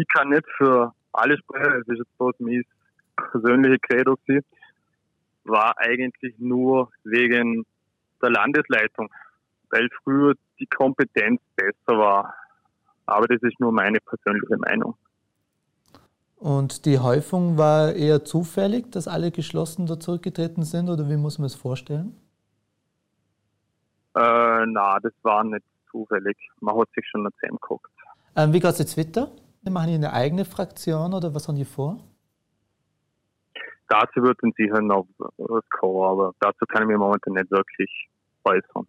ich kann nicht für alle sprechen, es ist jetzt bloß mein persönliche Credo gewesen, war eigentlich nur wegen der Landesleitung, weil früher die Kompetenz besser war. Aber das ist nur meine persönliche Meinung. Und die Häufung war eher zufällig, dass alle geschlossen da zurückgetreten sind, oder wie muss man es vorstellen? Äh, na, das war nicht zufällig. Man hat sich schon zusammengeguckt. Ähm, wie geht es jetzt weiter? Machen die eine eigene Fraktion oder was haben die vor? Dazu wird dann sicher noch was kommen, aber dazu kann ich mir momentan nicht wirklich äußern.